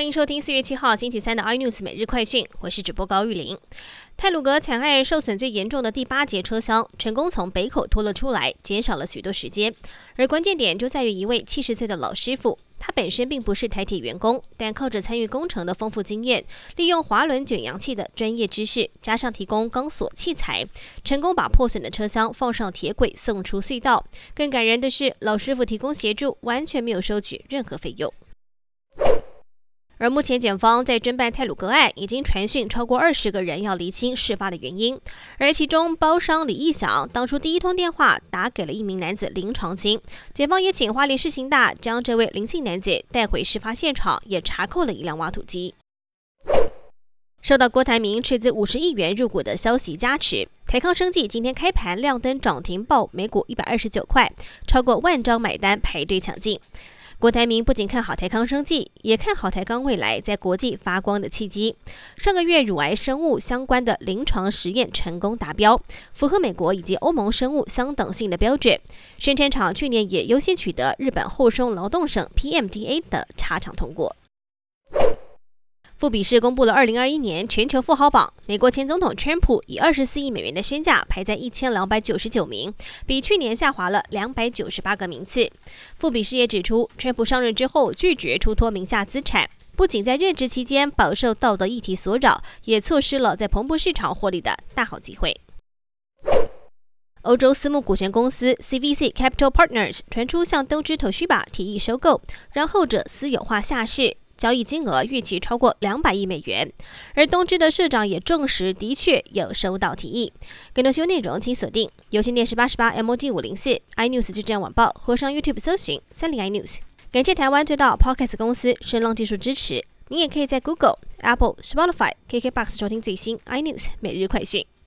欢迎收听四月七号星期三的 iNews 每日快讯，我是主播高玉玲。泰鲁格惨案受损最严重的第八节车厢成功从北口拖了出来，减少了许多时间。而关键点就在于一位七十岁的老师傅，他本身并不是台铁员工，但靠着参与工程的丰富经验，利用滑轮卷扬器的专业知识，加上提供钢索器材，成功把破损的车厢放上铁轨送出隧道。更感人的是，老师傅提供协助，完全没有收取任何费用。而目前，检方在侦办泰鲁格案，已经传讯超过二十个人要厘清事发的原因。而其中，包商李义祥当初第一通电话打给了一名男子林长青，检方也请花莲市刑大将这位林姓男子带回事发现场，也查扣了一辆挖土机。受到郭台铭斥资五十亿元入股的消息加持，台康生技今天开盘亮灯涨停，报每股一百二十九块，超过万张买单排队抢进。郭台铭不仅看好台康生计，也看好台康未来在国际发光的契机。上个月乳癌生物相关的临床实验成功达标，符合美国以及欧盟生物相等性的标准。生产厂去年也优先取得日本厚生劳动省 PMDA 的查厂通过。富比士公布了二零二一年全球富豪榜，美国前总统川普以二十四亿美元的身价排在一千两百九十九名，比去年下滑了两百九十八个名次。富比士也指出，川普上任之后拒绝出脱名下资产，不仅在任职期间饱受道德议题所扰，也错失了在蓬勃市场获利的大好机会。欧洲私募股权公司 CVC Capital Partners 传出向东芝头须把提议收购，让后者私有化下市。交易金额预期超过两百亿美元，而东芝的社长也证实，的确有收到提议。更多新闻内容，请锁定有线电视八十八 MOD 五零四 iNews 就这样晚报，或上 YouTube 搜寻三零 iNews。感谢台湾最大 Podcast 公司声浪技术支持。您也可以在 Google、Apple、Spotify、KKBox 收听最新 iNews 每日快讯。